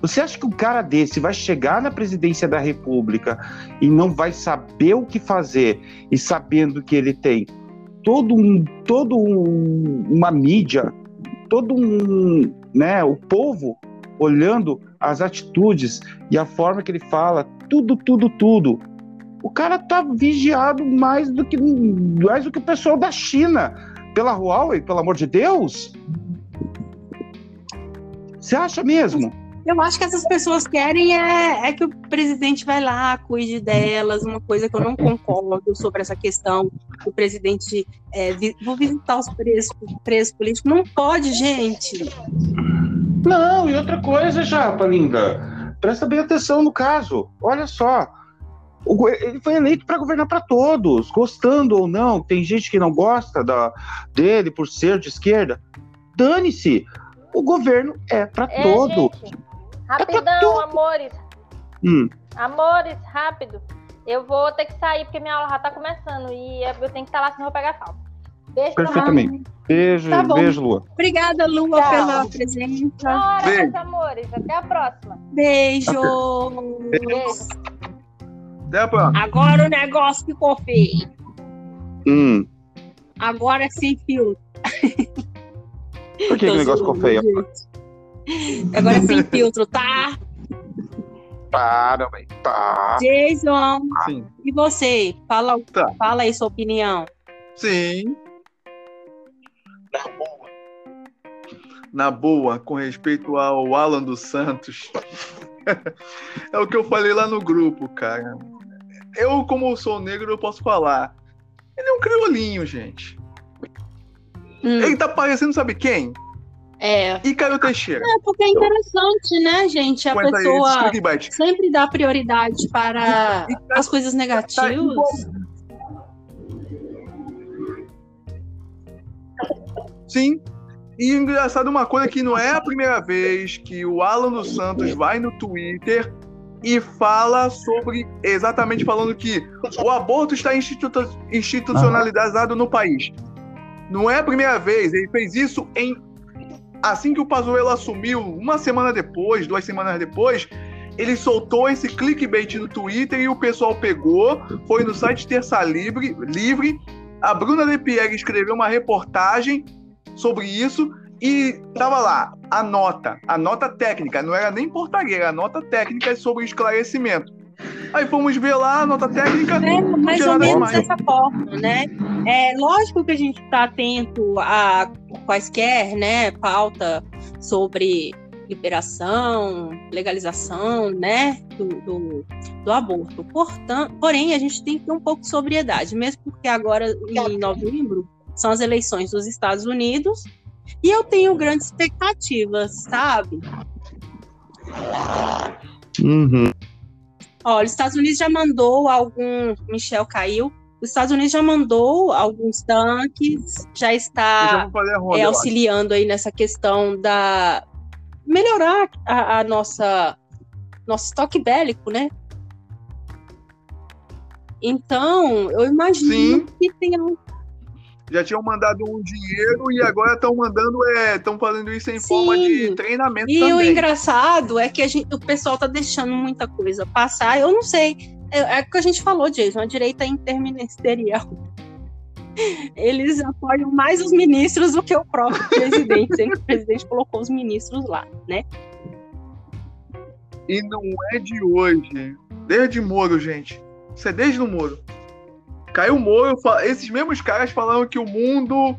Você acha que um cara desse vai chegar na presidência da República e não vai saber o que fazer, e sabendo que ele tem todo um, todo um, uma mídia, todo um, né, o povo olhando as atitudes e a forma que ele fala, tudo, tudo, tudo. O cara tá vigiado mais do que mais do que o pessoal da China pela Huawei, pelo amor de Deus. Você acha mesmo? Eu acho que essas pessoas querem é, é que o presidente vai lá, cuide delas, uma coisa que eu não concordo sobre essa questão. O presidente, é, vi- vou visitar os presos, presos políticos. Não pode, gente. Não, e outra coisa, Japa, linda. Presta bem atenção no caso. Olha só. Ele foi eleito para governar para todos, gostando ou não. Tem gente que não gosta da, dele por ser de esquerda. Dane-se. O governo é para É, todo. gente, rapidão, amores. Hum, Amores, rápido. Eu vou ter que sair porque minha aula já tá começando e eu tenho que estar lá senão eu vou pegar falta. Beijo perfeitamente. Beijo, Tá beijo, Lua. Obrigada, Lua, Tchau. pela presença. Ora, Beijo. meus amores. Até a próxima. Beijo. Beijo. Débora, Agora o negócio ficou feio. Hum, Agora é sem filtro. por que, que o negócio ficou feio? gente. Agora é sem filtro, tá? Para. Tá. Jason, sim. e você? Fala, Tá. fala aí sua opinião. Sim. Na boa, com respeito ao Alan dos Santos. é o que eu falei lá no grupo, cara. Eu, como sou negro, eu posso falar. Ele é um criolinho, gente. Hum, Ele tá parecendo, sabe quem? é. E Caio Teixeira. É porque é interessante, né, gente? A pessoa sempre dá prioridade para E tá- as coisas tá negativas. igual- Sim. E engraçado uma coisa que não é a primeira vez que o Alan dos Santos vai no Twitter e fala sobre exatamente falando que o aborto está institu- institucionalizado no país. Não é a primeira vez, ele fez isso em assim que o Pazuello assumiu, uma semana depois, duas semanas depois, ele soltou esse clickbait no Twitter e o pessoal pegou, foi no site Terça Livre, livre a Bruna De Pierre escreveu uma reportagem sobre isso e tava lá a nota, a nota técnica, não era nem portaria, era a nota técnica sobre o esclarecimento. Aí fomos ver lá a nota técnica. É, mais ou menos demais. dessa forma, né? É lógico que a gente está atento a quaisquer, né, pauta sobre liberação, legalização, né, do, do, do aborto. Portanto, porém, a gente tem que ter um pouco de sobriedade, mesmo porque agora, em novembro, são as eleições dos Estados Unidos, e eu tenho grandes expectativas, sabe? Uhum. Olha, os Estados Unidos já mandou algum. Michel caiu. Os Estados Unidos já mandou alguns tanques, já está é, auxiliando aí nessa questão da melhorar a, a nossa nosso estoque bélico, né? Então, eu imagino Sim. que tenha um Já tinham mandado um dinheiro e agora estão mandando, estão fazendo isso em Sim. forma de treinamento E também. o engraçado é que a gente- o pessoal tá deixando muita coisa passar. Eu não sei. É, é o que a gente falou, Jason, a direita interministerial. Eles apoiam mais os ministros do que o próprio presidente. O presidente colocou os ministros lá, né? E não é de hoje. Desde Moro, gente. Isso é desde o Moro. Caiu o Moro, esses mesmos caras falaram que o mundo.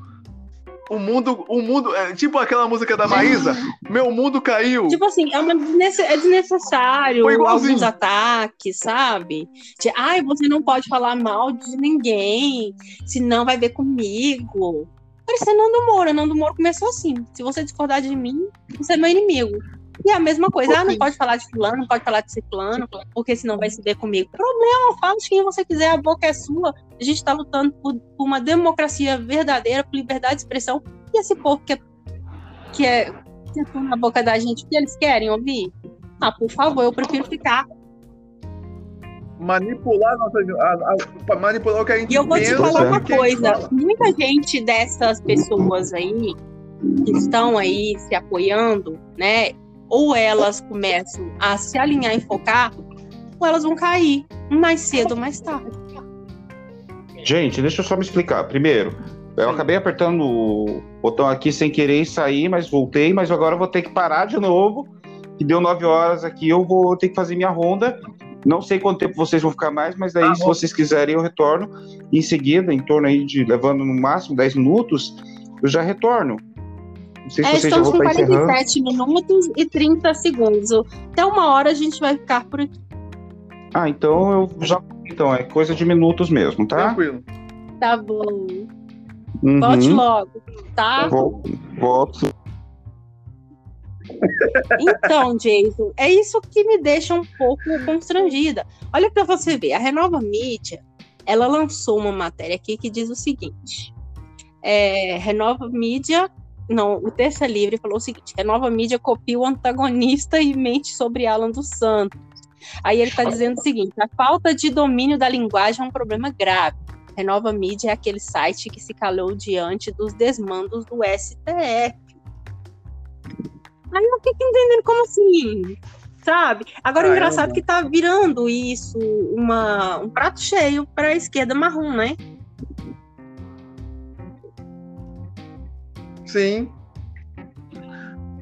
O mundo. O mundo. É, tipo aquela música da Maísa. Meu mundo caiu. Tipo assim, é, uma desnece- é desnecessário alguns ataques, sabe? De, ai, você não pode falar mal de ninguém, senão vai ver comigo. Parecendo Nando Moura. Nando Moura começou assim. Se você discordar de mim, você é meu inimigo. E é a mesma coisa. Ah, não pode falar de fulano, não pode falar de ciclano, porque senão vai se ver comigo. Problema, fala de quem você quiser, a boca é sua. A gente tá lutando por, por uma democracia verdadeira, por liberdade de expressão. E esse povo que é, que é que põe na boca da gente o que eles querem ouvir? Ah, por favor, eu prefiro ficar. Manipular nossa. A, a- pra manipular o que a gente E eu vou te falar é. uma coisa: muita gente dessas pessoas aí que estão aí se apoiando, né? Ou elas começam a se alinhar e focar, ou elas vão cair mais cedo ou mais tarde. Gente, deixa eu só me explicar. Primeiro, eu acabei apertando o botão aqui sem querer e sair, mas voltei, mas agora eu vou ter que parar de novo. Que deu nove horas aqui, eu vou ter que fazer minha ronda. Não sei quanto tempo vocês vão ficar mais, mas daí, Tá se vocês quiserem, eu retorno. Em seguida, em torno aí de levando no máximo 10 minutos, eu já retorno. Não sei se É, estamos com estar encerrando. 47 minutos e 30 segundos. Até uma hora a gente vai ficar por aqui. Ah, então eu já. Então, é coisa de minutos mesmo, tá? Tranquilo. Tá bom. Uhum. Volte logo, tá? Vol- Volto. Então, Jason, é isso que me deixa um pouco constrangida. Olha para você ver, a Renova Mídia, ela lançou uma matéria aqui que diz o seguinte: é, Renova Mídia, não, o Terça Livre falou o seguinte: Renova Mídia copia o antagonista e mente sobre Alan dos Santos. Aí ele está dizendo o seguinte: a falta de domínio da linguagem é um problema grave. Renova Mídia é aquele site que se calou diante dos desmandos do STF. Aí eu fico entendendo como assim, sabe? Agora, o engraçado é que tá virando isso uma, um prato cheio para a esquerda marrom, né? Sim.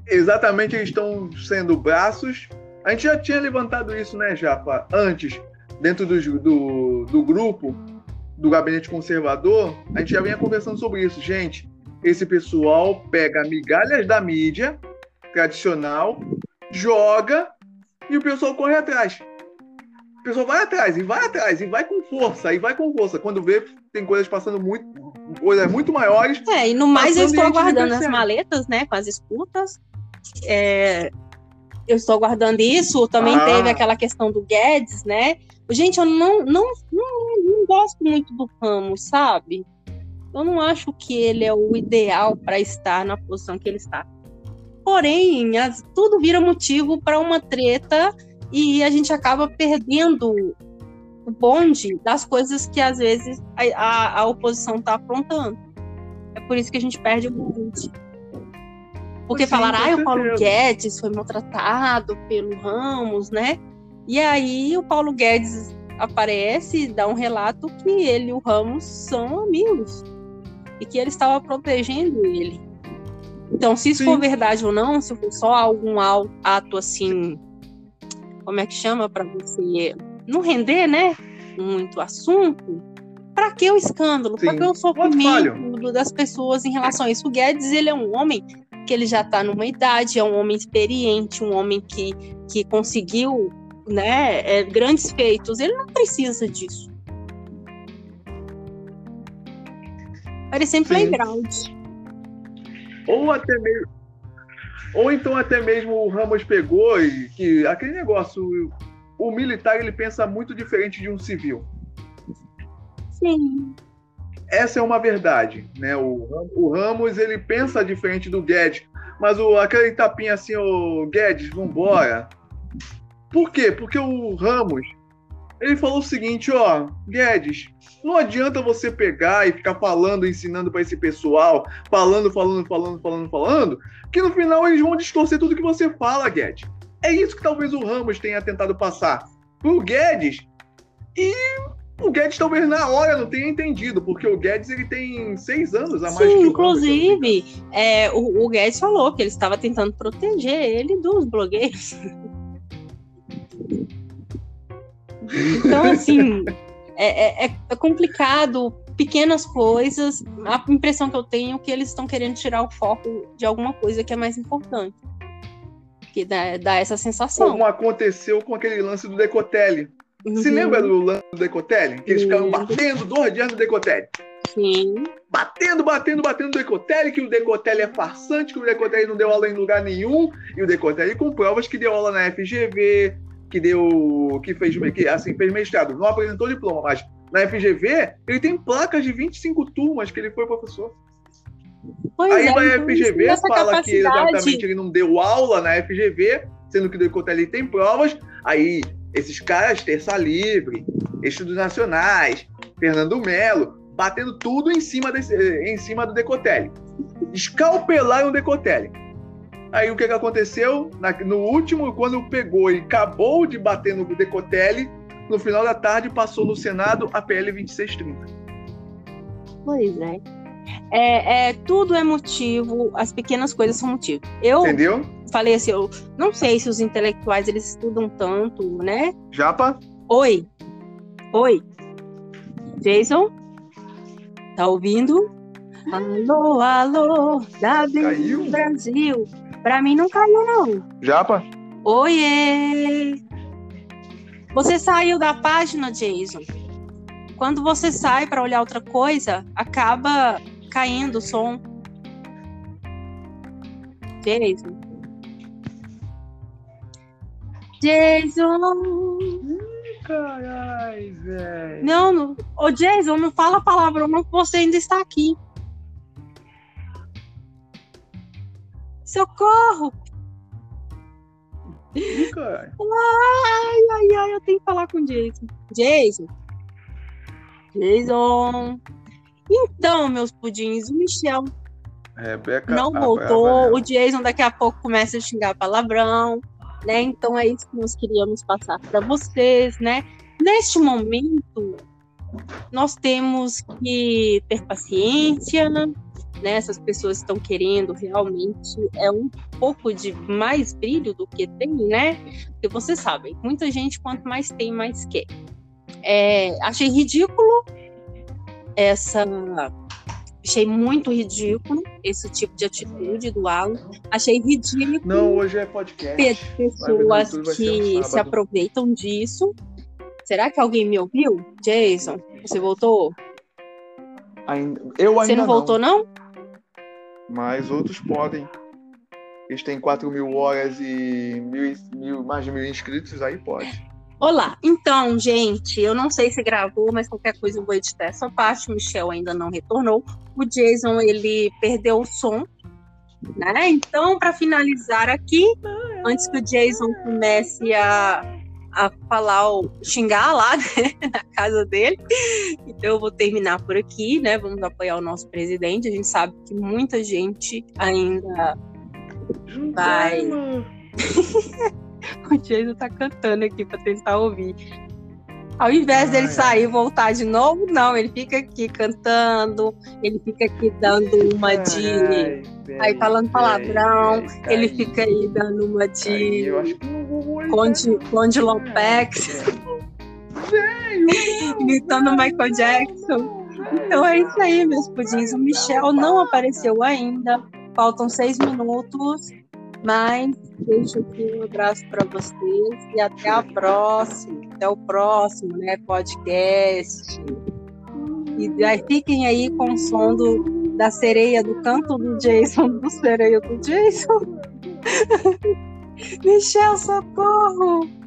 Exatamente, eles estão sendo braços. A gente já tinha levantado isso, né, Japa? Antes, dentro do, do, do grupo do gabinete conservador, a gente já vinha conversando sobre isso. Gente, esse pessoal pega migalhas da mídia tradicional, joga e o pessoal corre atrás. O pessoal vai atrás, e vai atrás, e vai com força, e vai com força. Quando vê, tem coisas passando muito, coisas muito maiores. É, e no mais eu estou aguardando as maletas, né? Com as escutas. É, eu estou aguardando isso. Também Ah. teve aquela questão do Guedes, né? Gente, eu não, não, não, não gosto muito do ramo, sabe? Eu não acho que ele é o ideal para estar na posição que ele está. Porém, as, tudo vira motivo para uma treta e a gente acaba perdendo bonde das coisas que às vezes a, a, a oposição está aprontando. É por isso que a gente perde o bonde. Porque Sim, falaram, ah, o Paulo. Guedes foi maltratado pelo Ramos, né? E aí o Paulo Guedes aparece e dá um relato que ele e o Ramos são amigos. E que ele estava protegendo ele. Então, se isso Sim. for verdade ou não, se for só algum ato assim, como é que chama para você não render, né? Muito assunto. Para que o escândalo? Para que o sofrimento das pessoas em relação a isso? O Guedes, ele é um homem que ele já está numa idade, é um homem experiente, um homem que, que conseguiu né, é, grandes feitos. Ele não precisa disso. Sim. playground. Ou até mesmo. Ou então até mesmo o Ramos pegou e que aquele negócio, o, militar ele pensa muito diferente de um civil. Sim. Essa é uma verdade, né? O, o Ramos ele pensa diferente do Guedes, mas o, aquele tapinha assim, o Guedes, vambora. Por quê? Porque o Ramos ele falou o seguinte, ó, Guedes, não adianta você pegar e ficar falando, ensinando para esse pessoal, falando, falando, falando, falando, falando, que no final eles vão distorcer tudo que você fala, Guedes. É isso que talvez o Ramos tenha tentado passar pro Guedes e o Guedes talvez na hora não tenha entendido, porque o Guedes ele tem seis anos a mais Sim, que o Ramos, inclusive, é, o, o Guedes falou que ele estava tentando proteger ele dos blogueiros. Então, assim, é, é- é complicado, pequenas coisas. A impressão que eu tenho é que eles estão querendo tirar o foco de alguma coisa que é mais importante. Que dá, dá essa sensação. Como aconteceu com aquele lance do Decotelli. Se Uhum, lembra do lance do Decotelli? Que eles ficaram Lembro. batendo dois dias no Decotelli. Sim. batendo, batendo, batendo no Decotelli, que o Decotelli é farsante, que o Decotelli não deu aula em lugar nenhum, e o Decotelli com provas que deu aula na FGV, que deu. que fez, que, assim, fez mestrado, não apresentou diploma, mas na FGV ele tem placas de 25 turmas que ele foi professor. Pois Aí é, vai a então, FGV, fala que exatamente ele não deu aula na FGV, sendo que o Decotelli tem provas, aí esses caras, Terça Livre, Estudos Nacionais, Fernando Melo, batendo tudo em cima, desse, em cima do Decotelli. Escalpelaram o Decotelli. Aí o que, que aconteceu? Na- no último, quando pegou e acabou de bater no Decotelli, no final da tarde passou no Senado a PL 2630. Pois é. É, é, tudo é motivo, as pequenas coisas são motivo. Eu Entendeu? falei assim, eu não sei se os intelectuais eles estudam tanto, né? Japa? Oi, oi, Jason, tá ouvindo? Alô, alô, Caiu? Brasil. Pra mim não caiu não. Japa? Oiê! Você saiu da página, Jason. Quando você sai para olhar outra coisa, acaba caindo o som. Jason. Jason! Caralho, velho. Não, não. Ô, Jason, não fala palavrão, não, que você ainda está aqui. Socorro! Caralho. Ai, ai, ai, eu tenho que falar com o Jason. Jason. Jason. Então, meus pudins, o Michel Rebeca. não a voltou. O Jason daqui a pouco começa a xingar palavrão, né? Então é isso que nós queríamos passar para vocês, né? Neste momento, nós temos que ter paciência, né? Essas pessoas estão querendo realmente é um pouco de mais brilho do que tem, né? Porque vocês sabem, muita gente quanto mais tem, mais quer. É, achei ridículo essa Achei muito ridículo esse tipo de atitude do Alan. Achei ridículo Não, hoje é podcast. pe- pessoas ser um que se aproveitam disso. Será que alguém me ouviu? Jason, você voltou? Ainda- Eu ainda Você não voltou, não? Mas outros podem. Eles têm 4 mil horas e mil, mil- mais de mil inscritos, aí pode. Olá, então, gente, eu não sei se gravou, mas qualquer coisa eu vou editar essa parte. O Michel ainda não retornou. O Jason, ele perdeu o som, né? Então, para finalizar aqui, antes que o Jason comece a, a falar, xingar lá né, na casa dele, então eu vou terminar por aqui, né? Vamos apoiar o nosso presidente. A gente sabe que muita gente ainda vai. o Jason tá cantando aqui para tentar ouvir. Ao invés dele sair e voltar de novo, não, ele fica aqui cantando, ele fica aqui dando uma de. aí falando palavrão, ele fica aí dando uma de. Conde, Conde Lopex. Imitando Michael Jackson. Então é isso aí, meus pudins. O Michel não apareceu ainda. Faltam seis minutos. Mas deixo aqui um abraço para vocês e até a próxima. Até o próximo né, podcast. E aí, fiquem aí com o som do, da sereia, do canto do Jason, do sereia do Jason. Michel, socorro!